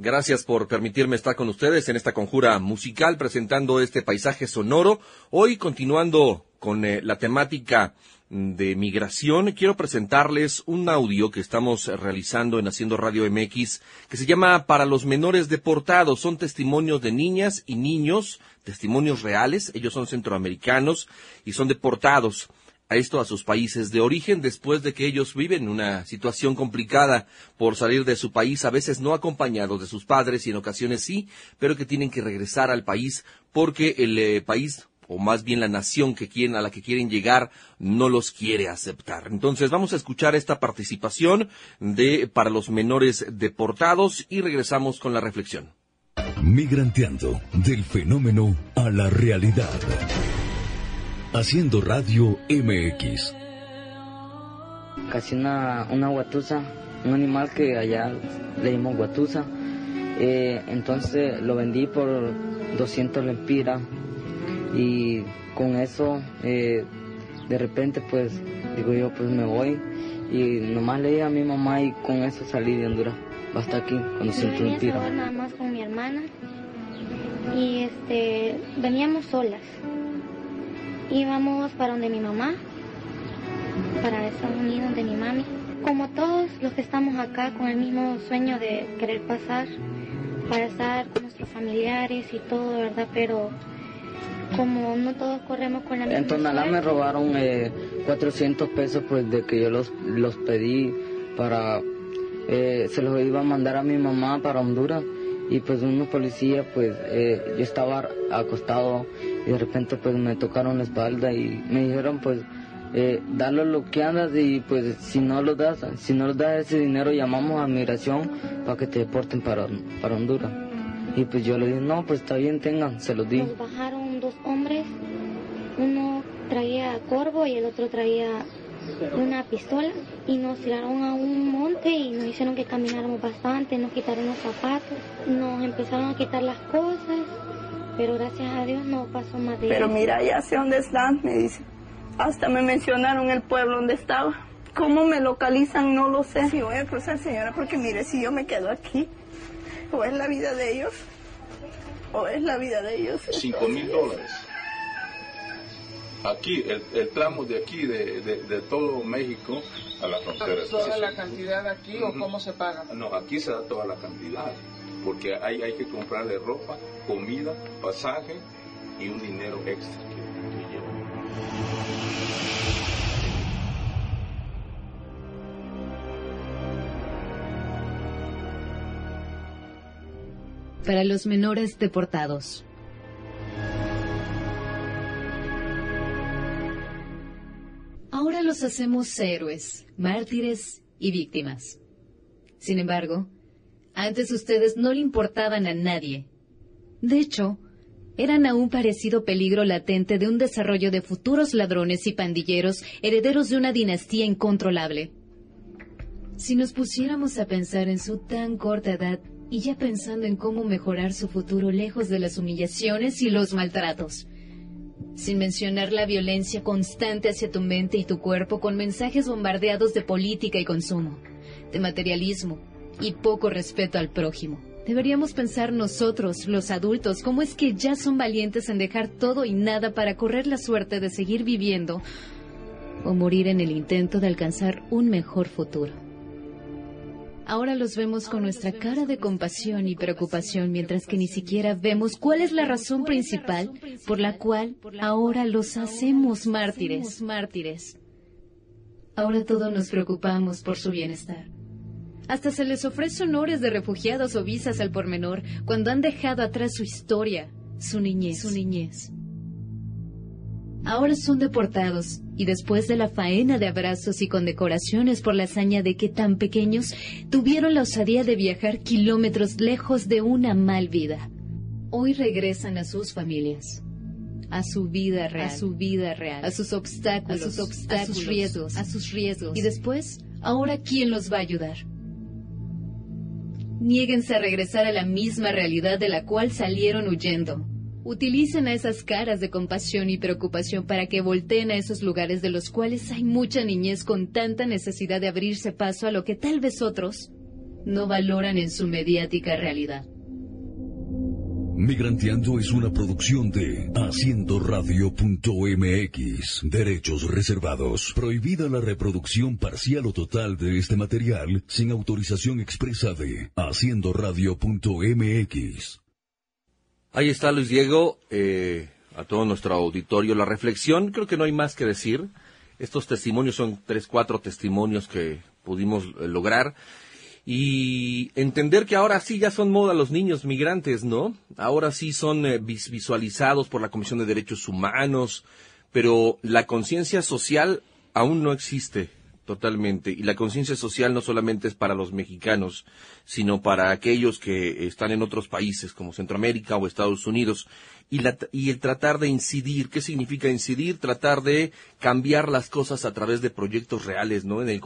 Gracias por permitirme estar con ustedes en esta conjura musical presentando este paisaje sonoro. Hoy continuando con eh, la temática de migración, quiero presentarles un audio que estamos realizando en Haciendo Radio MX que se llama Para los menores deportados. Son testimonios de niñas y niños, testimonios reales. Ellos son centroamericanos y son deportados a esto a sus países de origen después de que ellos viven una situación complicada por salir de su país, a veces no acompañados de sus padres y en ocasiones sí, pero que tienen que regresar al país porque el eh, país o más bien la nación que quieren, a la que quieren llegar no los quiere aceptar. Entonces vamos a escuchar esta participación de para los menores deportados y regresamos con la reflexión. Migranteando del fenómeno a la realidad. Haciendo radio MX. Casi una, una guatusa, un animal que allá le llamamos guatusa. Eh, entonces lo vendí por 200 lempiras y con eso eh, de repente pues digo yo pues me voy y nomás le dije a mi mamá y con eso salí de Honduras hasta aquí cuando siento un tiro. nada más con mi hermana y este veníamos solas íbamos para donde mi mamá para Estados Unidos donde mi mami. Como todos los que estamos acá con el mismo sueño de querer pasar para estar con nuestros familiares y todo verdad pero como no todos corremos con la misma En Tonalá me robaron eh, 400 pesos pues de que yo los, los pedí para... eh, se los iba a mandar a mi mamá para Honduras y pues unos policías pues eh, yo estaba acostado y de repente pues me tocaron la espalda y me dijeron pues eh, dale lo que andas y pues si no lo das, si no les das ese dinero llamamos a migración para que te deporten para, para Honduras. Y pues yo le dije, no, pues está bien, tengan, se los di. Nos bajaron dos hombres, uno traía corvo y el otro traía una pistola y nos tiraron a un monte y nos hicieron que camináramos bastante, nos quitaron los zapatos, nos empezaron a quitar las cosas, pero gracias a Dios no pasó más de Pero eso. mira, ya sé dónde están, me dice. Hasta me mencionaron el pueblo donde estaba. ¿Cómo me localizan? No lo sé. Sí, voy a cruzar, señora, porque mire, si yo me quedo aquí, o es la vida de ellos, o es la vida de ellos. 5 mil dólares. Aquí, el, el tramo de aquí, de, de, de todo México a la frontera. ¿Toda la cantidad aquí o cómo se paga? No, aquí se da toda la cantidad, porque hay, hay que comprarle ropa, comida, pasaje y un dinero extra que, que lleva. para los menores deportados. Los hacemos héroes, mártires y víctimas. Sin embargo, antes ustedes no le importaban a nadie. De hecho, eran a un parecido peligro latente de un desarrollo de futuros ladrones y pandilleros herederos de una dinastía incontrolable. Si nos pusiéramos a pensar en su tan corta edad y ya pensando en cómo mejorar su futuro lejos de las humillaciones y los maltratos, sin mencionar la violencia constante hacia tu mente y tu cuerpo con mensajes bombardeados de política y consumo, de materialismo y poco respeto al prójimo. Deberíamos pensar nosotros, los adultos, cómo es que ya son valientes en dejar todo y nada para correr la suerte de seguir viviendo o morir en el intento de alcanzar un mejor futuro. Ahora los vemos con nuestra cara de compasión y preocupación, mientras que ni siquiera vemos cuál es la razón principal por la cual ahora los hacemos mártires. mártires. Ahora todos nos preocupamos por su bienestar. Hasta se les ofrece honores de refugiados o visas al pormenor cuando han dejado atrás su historia, su niñez, su niñez. Ahora son deportados y después de la faena de abrazos y condecoraciones por la hazaña de que tan pequeños tuvieron la osadía de viajar kilómetros lejos de una mal vida, hoy regresan a sus familias, a su vida real, a su vida real, a sus obstáculos, a sus obstáculos, a sus riesgos, a sus riesgos. Y después, ahora quién los va a ayudar. Niéguense a regresar a la misma realidad de la cual salieron huyendo. Utilicen a esas caras de compasión y preocupación para que volteen a esos lugares de los cuales hay mucha niñez con tanta necesidad de abrirse paso a lo que tal vez otros no valoran en su mediática realidad. Migranteando es una producción de Haciendo Radio.mx. Derechos reservados. Prohibida la reproducción parcial o total de este material sin autorización expresa de Haciendo Radio.mx. Ahí está Luis Diego, eh, a todo nuestro auditorio. La reflexión, creo que no hay más que decir. Estos testimonios son tres, cuatro testimonios que pudimos eh, lograr. Y entender que ahora sí ya son moda los niños migrantes, ¿no? Ahora sí son eh, visualizados por la Comisión de Derechos Humanos, pero la conciencia social aún no existe Totalmente. Y la conciencia social no solamente es para los mexicanos, sino para aquellos que están en otros países como Centroamérica o Estados Unidos. Y, y el tratar de incidir, ¿qué significa incidir? Tratar de cambiar las cosas a través de proyectos reales, ¿no? En, el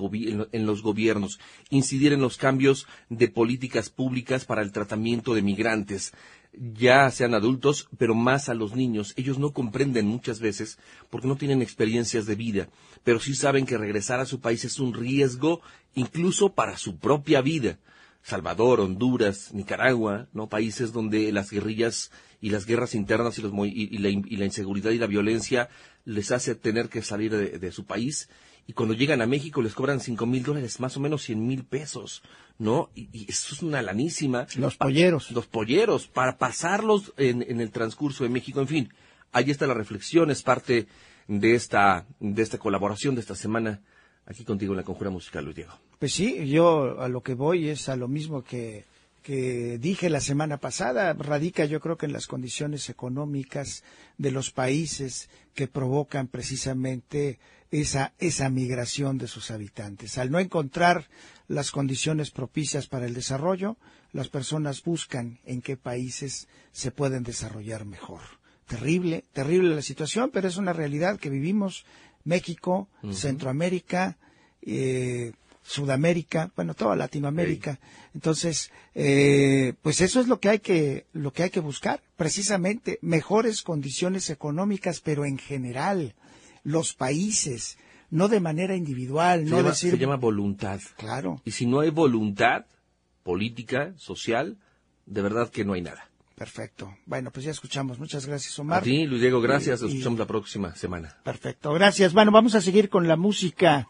en los gobiernos. Incidir en los cambios de políticas públicas para el tratamiento de migrantes ya sean adultos, pero más a los niños. Ellos no comprenden muchas veces porque no tienen experiencias de vida, pero sí saben que regresar a su país es un riesgo incluso para su propia vida. Salvador, Honduras, Nicaragua, ¿no? Países donde las guerrillas y las guerras internas y, los, y, la, y la, inseguridad y la violencia les hace tener que salir de, de su país y cuando llegan a México les cobran cinco mil dólares, más o menos cien mil pesos. ¿no? Y, eso es una lanísima. Los polleros. Los polleros, para pasarlos en, en, el transcurso de México. En fin, ahí está la reflexión, es parte de esta, de esta colaboración de esta semana aquí contigo en la Conjura Musical, Luis Diego. Pues sí, yo a lo que voy es a lo mismo que, que dije la semana pasada, radica yo creo que en las condiciones económicas de los países que provocan precisamente esa, esa migración de sus habitantes. Al no encontrar las condiciones propicias para el desarrollo, las personas buscan en qué países se pueden desarrollar mejor. Terrible, terrible la situación, pero es una realidad que vivimos México, Centroamérica, eh, Sudamérica, bueno, toda Latinoamérica. Entonces, eh, pues eso es lo que hay que, lo que hay que buscar, precisamente mejores condiciones económicas, pero en general, los países, no de manera individual, se no llama, decir... Se llama voluntad. Claro. Y si no hay voluntad política, social, de verdad que no hay nada. Perfecto. Bueno, pues ya escuchamos. Muchas gracias, Omar. A ti, Luis Diego, gracias. Nos escuchamos la próxima semana. Perfecto. Gracias. Bueno, vamos a seguir con la música.